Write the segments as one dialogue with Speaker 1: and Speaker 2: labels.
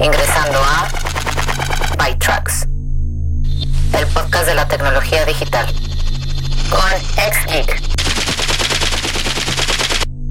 Speaker 1: Ingresando a ByTrax, el podcast de la tecnología digital. Con XGeek.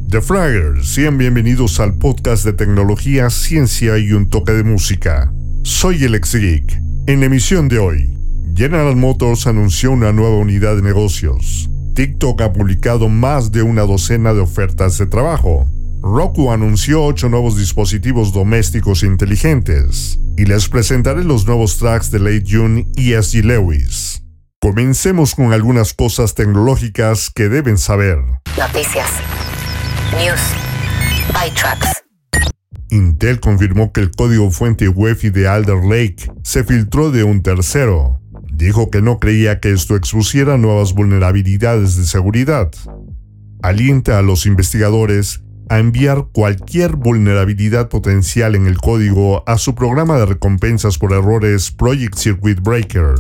Speaker 2: The Fraggers, sean bienvenidos al podcast de tecnología, ciencia y un toque de música. Soy el XGeek. En la emisión de hoy, General Motors anunció una nueva unidad de negocios. TikTok ha publicado más de una docena de ofertas de trabajo. Roku anunció ocho nuevos dispositivos domésticos inteligentes y les presentaré los nuevos tracks de Late June y S.G. Lewis. Comencemos con algunas cosas tecnológicas que deben saber.
Speaker 1: Noticias. News. By Tracks.
Speaker 2: Intel confirmó que el código fuente UEFI de Alder Lake se filtró de un tercero. Dijo que no creía que esto expusiera nuevas vulnerabilidades de seguridad. Alienta a los investigadores a enviar cualquier vulnerabilidad potencial en el código a su programa de recompensas por errores Project Circuit Breaker.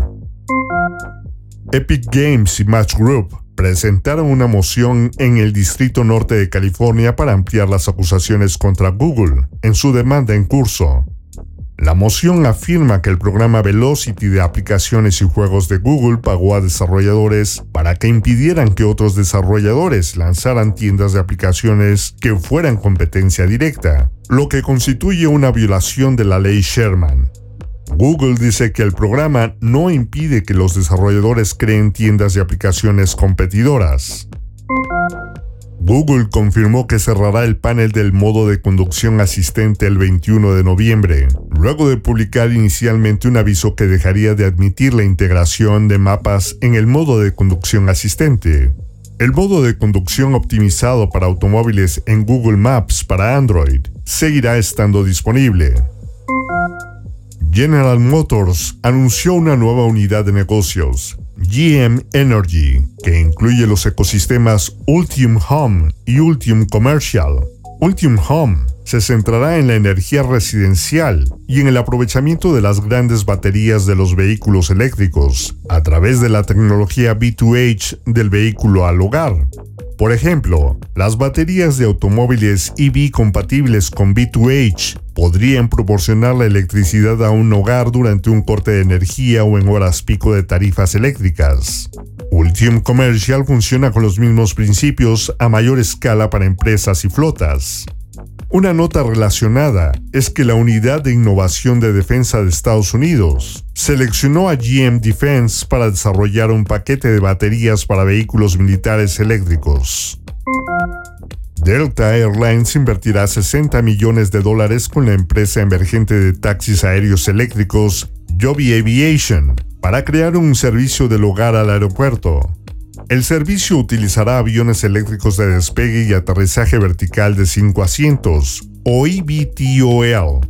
Speaker 2: Epic Games y Match Group presentaron una moción en el Distrito Norte de California para ampliar las acusaciones contra Google en su demanda en curso. La moción afirma que el programa Velocity de aplicaciones y juegos de Google pagó a desarrolladores para que impidieran que otros desarrolladores lanzaran tiendas de aplicaciones que fueran competencia directa, lo que constituye una violación de la ley Sherman. Google dice que el programa no impide que los desarrolladores creen tiendas de aplicaciones competidoras. Google confirmó que cerrará el panel del modo de conducción asistente el 21 de noviembre, luego de publicar inicialmente un aviso que dejaría de admitir la integración de mapas en el modo de conducción asistente. El modo de conducción optimizado para automóviles en Google Maps para Android seguirá estando disponible. General Motors anunció una nueva unidad de negocios, GM Energy, que incluye los ecosistemas Ultium Home y Ultium Commercial. Ultium Home se centrará en la energía residencial y en el aprovechamiento de las grandes baterías de los vehículos eléctricos a través de la tecnología B2H del vehículo al hogar. Por ejemplo, las baterías de automóviles EV compatibles con B2H podrían proporcionar la electricidad a un hogar durante un corte de energía o en horas pico de tarifas eléctricas. Ultium Commercial funciona con los mismos principios a mayor escala para empresas y flotas. Una nota relacionada es que la Unidad de Innovación de Defensa de Estados Unidos seleccionó a GM Defense para desarrollar un paquete de baterías para vehículos militares eléctricos. Delta Airlines invertirá 60 millones de dólares con la empresa emergente de taxis aéreos eléctricos Joby Aviation para crear un servicio del hogar al aeropuerto. El servicio utilizará aviones eléctricos de despegue y aterrizaje vertical de 5 asientos, o eVTOL.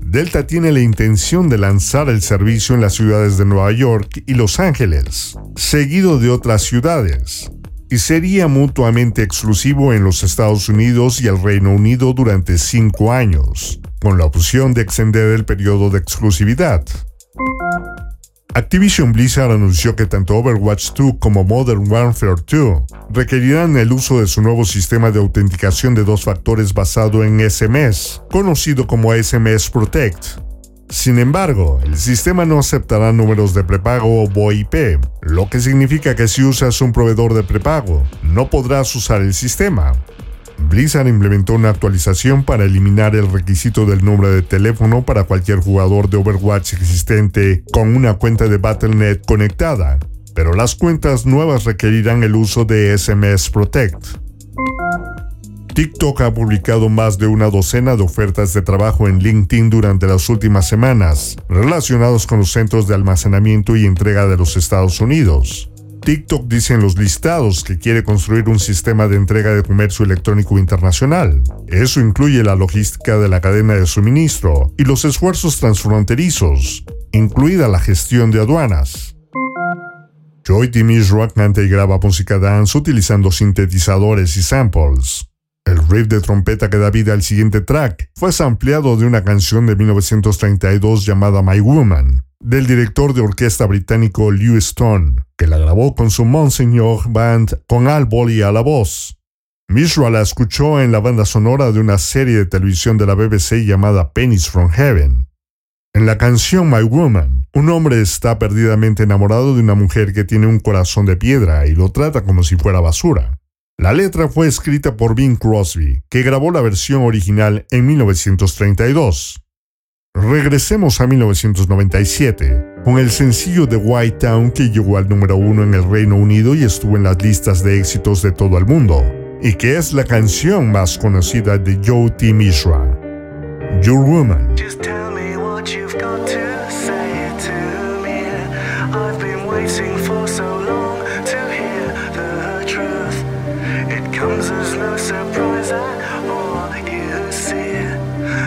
Speaker 2: Delta tiene la intención de lanzar el servicio en las ciudades de Nueva York y Los Ángeles, seguido de otras ciudades, y sería mutuamente exclusivo en los Estados Unidos y el Reino Unido durante 5 años, con la opción de extender el periodo de exclusividad. Activision Blizzard anunció que tanto Overwatch 2 como Modern Warfare 2 requerirán el uso de su nuevo sistema de autenticación de dos factores basado en SMS, conocido como SMS Protect. Sin embargo, el sistema no aceptará números de prepago o VoIP, lo que significa que si usas un proveedor de prepago, no podrás usar el sistema. Blizzard implementó una actualización para eliminar el requisito del número de teléfono para cualquier jugador de Overwatch existente con una cuenta de Battle.net conectada, pero las cuentas nuevas requerirán el uso de SMS Protect. TikTok ha publicado más de una docena de ofertas de trabajo en LinkedIn durante las últimas semanas, relacionados con los centros de almacenamiento y entrega de los Estados Unidos. TikTok dice en los listados que quiere construir un sistema de entrega de comercio electrónico internacional. Eso incluye la logística de la cadena de suministro y los esfuerzos transfronterizos, incluida la gestión de aduanas. Joy Mishra canta y graba música dance utilizando sintetizadores y samples. El riff de trompeta que da vida al siguiente track fue sampleado de una canción de 1932 llamada My Woman, del director de orquesta británico Lew Stone, que la grabó con su Monsignor Band con Al Bolly a la voz. Mishra la escuchó en la banda sonora de una serie de televisión de la BBC llamada Pennies from Heaven. En la canción My Woman, un hombre está perdidamente enamorado de una mujer que tiene un corazón de piedra y lo trata como si fuera basura. La letra fue escrita por Bing Crosby, que grabó la versión original en 1932. Regresemos a 1997 con el sencillo de White Town que llegó al número uno en el Reino Unido y estuvo en las listas de éxitos de todo el mundo, y que es la canción más conocida de Joe T. Mishra, Your Woman.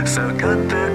Speaker 3: So cut the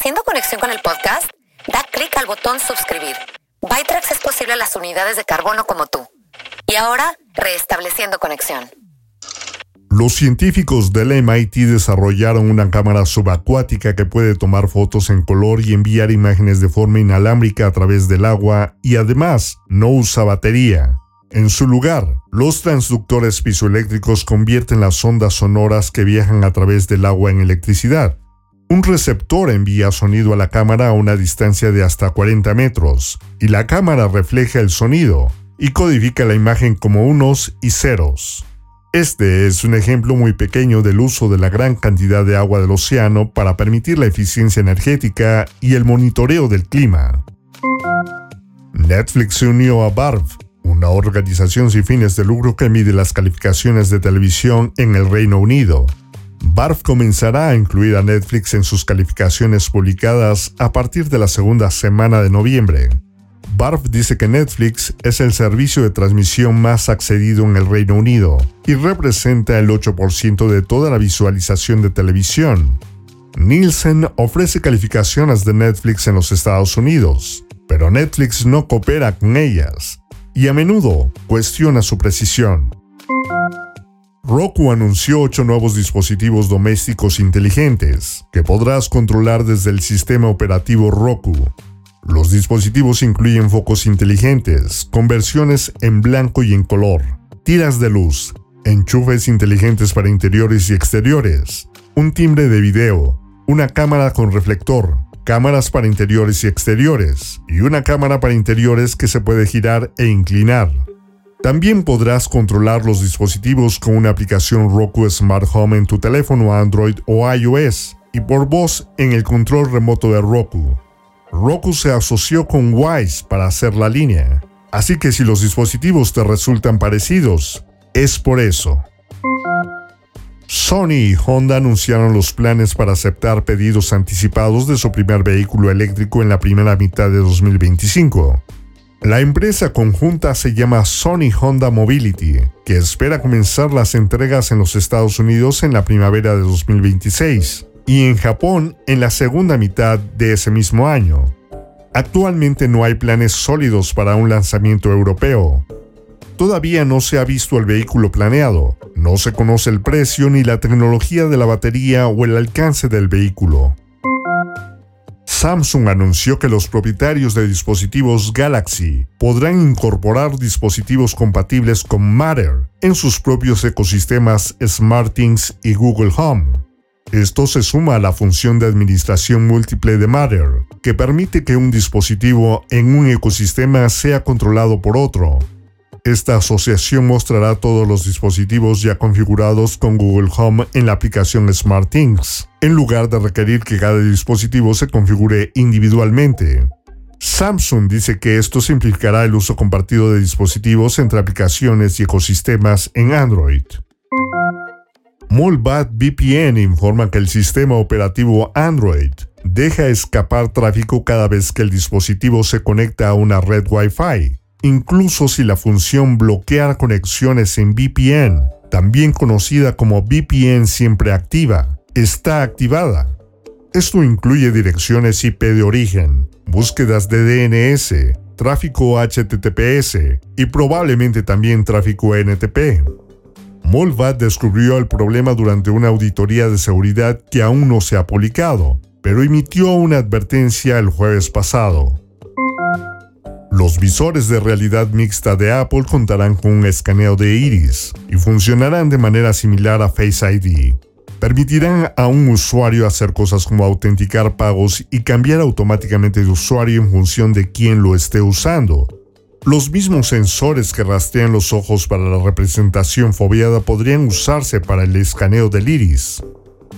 Speaker 1: Haciendo conexión con el podcast, da clic al botón suscribir. Bytrax es posible a las unidades de carbono como tú. Y ahora, reestableciendo conexión.
Speaker 2: Los científicos del MIT desarrollaron una cámara subacuática que puede tomar fotos en color y enviar imágenes de forma inalámbrica a través del agua y además no usa batería. En su lugar, los transductores pisoeléctricos convierten las ondas sonoras que viajan a través del agua en electricidad. Un receptor envía sonido a la cámara a una distancia de hasta 40 metros, y la cámara refleja el sonido y codifica la imagen como unos y ceros. Este es un ejemplo muy pequeño del uso de la gran cantidad de agua del océano para permitir la eficiencia energética y el monitoreo del clima. Netflix se unió a BARF, una organización sin fines de lucro que mide las calificaciones de televisión en el Reino Unido. BARF comenzará a incluir a Netflix en sus calificaciones publicadas a partir de la segunda semana de noviembre. BARF dice que Netflix es el servicio de transmisión más accedido en el Reino Unido y representa el 8% de toda la visualización de televisión. Nielsen ofrece calificaciones de Netflix en los Estados Unidos, pero Netflix no coopera con ellas y a menudo cuestiona su precisión. Roku anunció ocho nuevos dispositivos domésticos inteligentes que podrás controlar desde el sistema operativo Roku, los dispositivos incluyen focos inteligentes, conversiones en blanco y en color, tiras de luz, enchufes inteligentes para interiores y exteriores, un timbre de video, una cámara con reflector, cámaras para interiores y exteriores, y una cámara para interiores que se puede girar e inclinar. También podrás controlar los dispositivos con una aplicación Roku Smart Home en tu teléfono Android o iOS y por voz en el control remoto de Roku. Roku se asoció con Wise para hacer la línea, así que si los dispositivos te resultan parecidos, es por eso. Sony y Honda anunciaron los planes para aceptar pedidos anticipados de su primer vehículo eléctrico en la primera mitad de 2025. La empresa conjunta se llama Sony Honda Mobility, que espera comenzar las entregas en los Estados Unidos en la primavera de 2026 y en Japón en la segunda mitad de ese mismo año. Actualmente no hay planes sólidos para un lanzamiento europeo. Todavía no se ha visto el vehículo planeado, no se conoce el precio ni la tecnología de la batería o el alcance del vehículo. Samsung anunció que los propietarios de dispositivos Galaxy podrán incorporar dispositivos compatibles con Matter en sus propios ecosistemas SmartThings y Google Home. Esto se suma a la función de administración múltiple de Matter, que permite que un dispositivo en un ecosistema sea controlado por otro. Esta asociación mostrará todos los dispositivos ya configurados con Google Home en la aplicación SmartThings, en lugar de requerir que cada dispositivo se configure individualmente. Samsung dice que esto simplificará el uso compartido de dispositivos entre aplicaciones y ecosistemas en Android. Molbat VPN informa que el sistema operativo Android deja escapar tráfico cada vez que el dispositivo se conecta a una red Wi-Fi, incluso si la función bloquear conexiones en VPN, también conocida como VPN siempre activa, está activada. Esto incluye direcciones IP de origen, búsquedas de DNS, tráfico HTTPS y probablemente también tráfico NTP. Molvat descubrió el problema durante una auditoría de seguridad que aún no se ha publicado, pero emitió una advertencia el jueves pasado. Los visores de realidad mixta de Apple contarán con un escaneo de iris y funcionarán de manera similar a Face ID. Permitirán a un usuario hacer cosas como autenticar pagos y cambiar automáticamente de usuario en función de quién lo esté usando, los mismos sensores que rastrean los ojos para la representación fobiada podrían usarse para el escaneo del iris.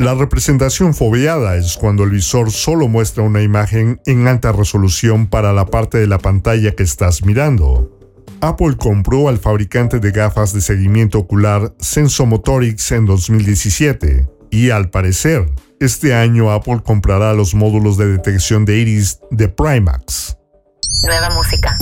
Speaker 2: La representación foveada es cuando el visor solo muestra una imagen en alta resolución para la parte de la pantalla que estás mirando. Apple compró al fabricante de gafas de seguimiento ocular Sensomotorics en 2017 y al parecer, este año Apple comprará los módulos de detección de iris de Primax.
Speaker 1: Nueva música.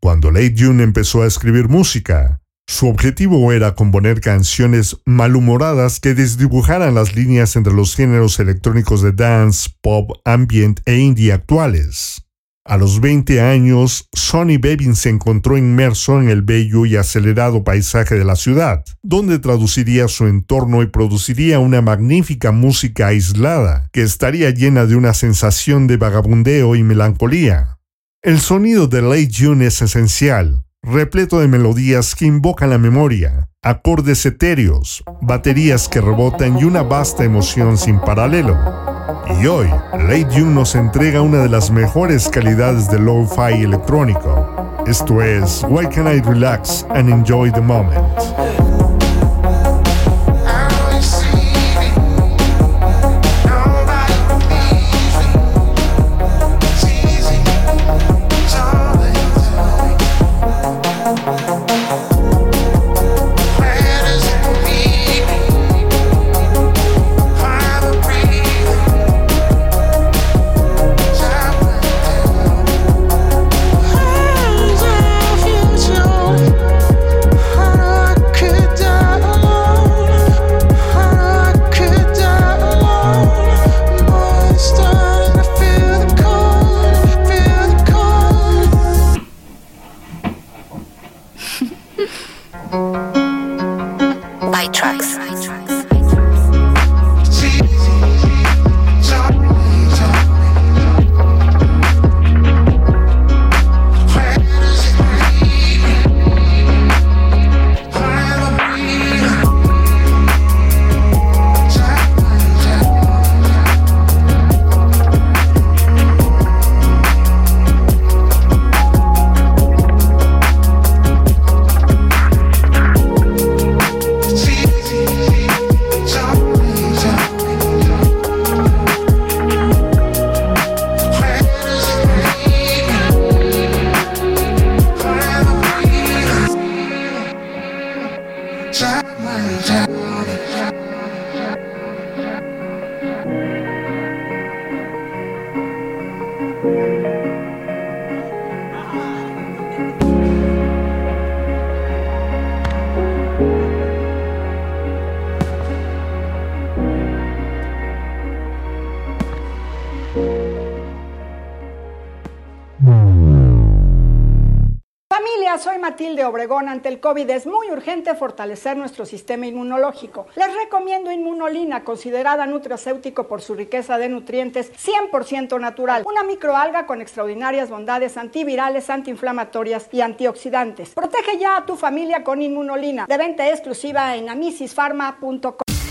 Speaker 2: Cuando Late June empezó a escribir música, su objetivo era componer canciones malhumoradas que desdibujaran las líneas entre los géneros electrónicos de dance, pop, ambient e indie actuales. A los 20 años, Sonny Bevin se encontró inmerso en el bello y acelerado paisaje de la ciudad, donde traduciría su entorno y produciría una magnífica música aislada, que estaría llena de una sensación de vagabundeo y melancolía. El sonido de Late June es esencial, repleto de melodías que invocan la memoria, acordes etéreos, baterías que rebotan y una vasta emoción sin paralelo. Y hoy, Late June nos entrega una de las mejores calidades de lo-fi electrónico. Esto es Why Can I Relax and Enjoy the Moment?
Speaker 4: De Obregón ante el COVID es muy urgente fortalecer nuestro sistema inmunológico. Les recomiendo Inmunolina, considerada nutracéutico por su riqueza de nutrientes 100% natural. Una microalga con extraordinarias bondades antivirales, antiinflamatorias y antioxidantes. Protege ya a tu familia con Inmunolina. De venta exclusiva en amisisfarma.com.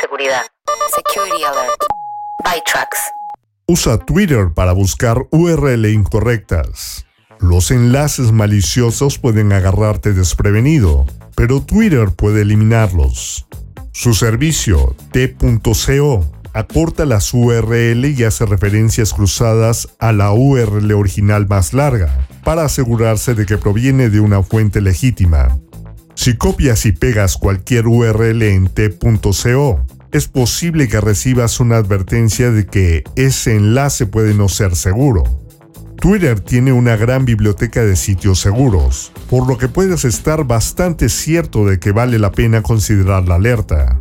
Speaker 1: Seguridad. Security Alert. ByTrax.
Speaker 2: Usa Twitter para buscar URL incorrectas. Los enlaces maliciosos pueden agarrarte desprevenido, pero Twitter puede eliminarlos. Su servicio, t.co, acorta las URL y hace referencias cruzadas a la URL original más larga, para asegurarse de que proviene de una fuente legítima. Si copias y pegas cualquier URL en t.co, es posible que recibas una advertencia de que ese enlace puede no ser seguro. Twitter tiene una gran biblioteca de sitios seguros, por lo que puedes estar bastante cierto de que vale la pena considerar la alerta.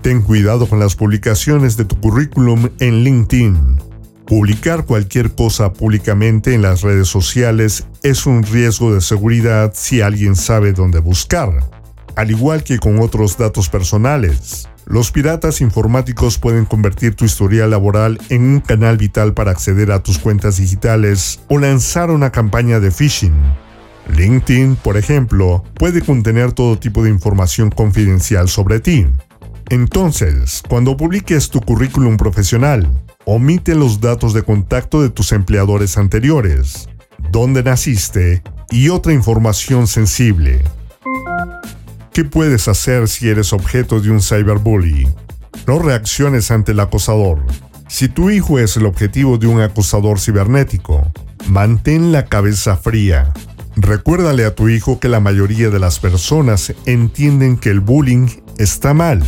Speaker 2: Ten cuidado con las publicaciones de tu currículum en LinkedIn. Publicar cualquier cosa públicamente en las redes sociales es un riesgo de seguridad si alguien sabe dónde buscar. al igual que con otros datos personales. Los piratas informáticos pueden convertir tu historial laboral en un canal vital para acceder a tus cuentas digitales o lanzar una campaña de phishing. LinkedIn, por ejemplo, puede contener todo tipo de información confidencial sobre ti. Entonces, cuando publiques tu currículum profesional, omite los datos de contacto de tus empleadores anteriores, dónde naciste y otra información sensible. ¿Qué puedes hacer si eres objeto de un cyberbully? No reacciones ante el acosador. Si tu hijo es el objetivo de un acosador cibernético, mantén la cabeza fría. Recuérdale a tu hijo que la mayoría de las personas entienden que el bullying está mal.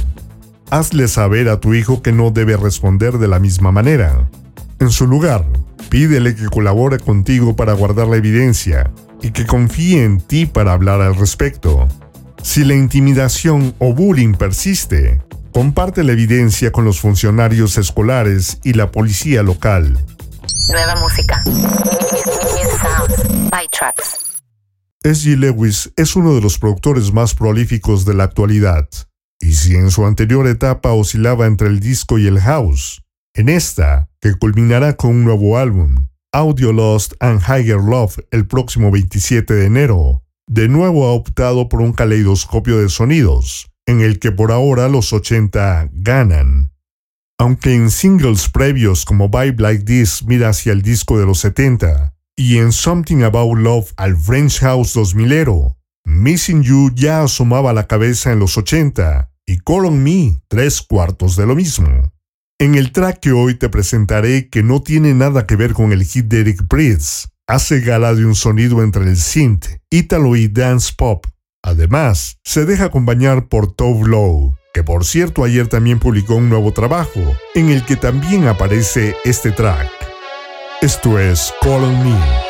Speaker 2: Hazle saber a tu hijo que no debe responder de la misma manera. En su lugar, pídele que colabore contigo para guardar la evidencia y que confíe en ti para hablar al respecto. Si la intimidación o bullying persiste, comparte la evidencia con los funcionarios escolares y la policía local.
Speaker 1: Nueva música.
Speaker 2: S.G. Lewis es uno de los productores más prolíficos de la actualidad, y si en su anterior etapa oscilaba entre el disco y el house, en esta, que culminará con un nuevo álbum, Audio Lost and Higher Love el próximo 27 de enero, de nuevo ha optado por un caleidoscopio de sonidos, en el que por ahora los 80 ganan. Aunque en singles previos como Vibe Like This mira hacia el disco de los 70, y en Something About Love al French House 2000ero, Missing You ya asomaba la cabeza en los 80 y Call on Me tres cuartos de lo mismo. En el track que hoy te presentaré que no tiene nada que ver con el hit de Eric Prydz, hace gala de un sonido entre el synth, ítalo y dance pop. Además, se deja acompañar por Tove Low, que por cierto ayer también publicó un nuevo trabajo, en el que también aparece este track. Esto es Call on Me.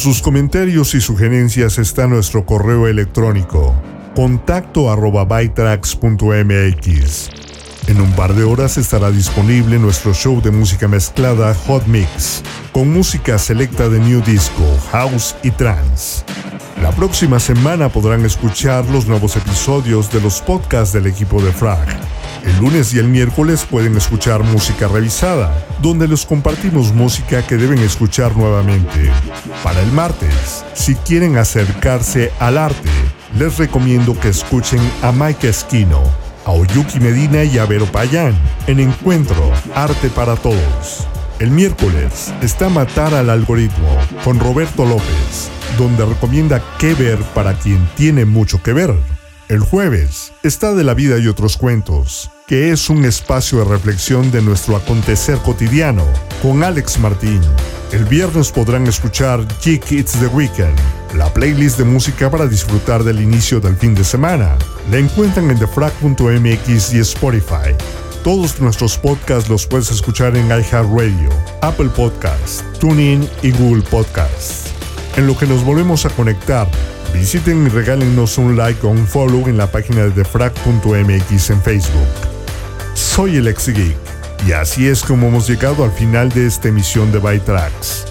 Speaker 2: Sus comentarios y sugerencias está nuestro correo electrónico contacto arroba. En un par de horas estará disponible nuestro show de música mezclada Hot Mix, con música selecta de New Disco, House y Trance. La próxima semana podrán escuchar los nuevos episodios de los podcasts del equipo de Frag. El lunes y el miércoles pueden escuchar música revisada, donde les compartimos música que deben escuchar nuevamente. Para el martes, si quieren acercarse al arte, les recomiendo que escuchen a Mike Esquino, a Oyuki Medina y a Vero Payán en Encuentro Arte para Todos. El miércoles está Matar al Algoritmo con Roberto López, donde recomienda qué ver para quien tiene mucho que ver. El jueves está De la vida y otros cuentos, que es un espacio de reflexión de nuestro acontecer cotidiano, con Alex Martín. El viernes podrán escuchar Geek It's the Weekend, la playlist de música para disfrutar del inicio del fin de semana. La encuentran en thefrag.mx y Spotify. Todos nuestros podcasts los puedes escuchar en iHeartRadio, Apple Podcasts, TuneIn y Google Podcasts. En lo que nos volvemos a conectar, visiten y regálenos un like o un follow en la página de thefrag.mx en Facebook. Soy el ex geek y así es como hemos llegado al final de esta emisión de Byte Tracks.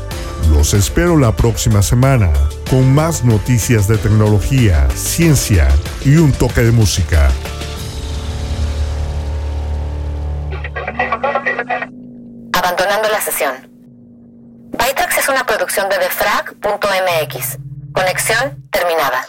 Speaker 2: Los espero la próxima semana con más noticias de tecnología, ciencia y un toque de música.
Speaker 1: Abandonando la sesión. Bytrax es una producción de defrag.mx. Conexión terminada.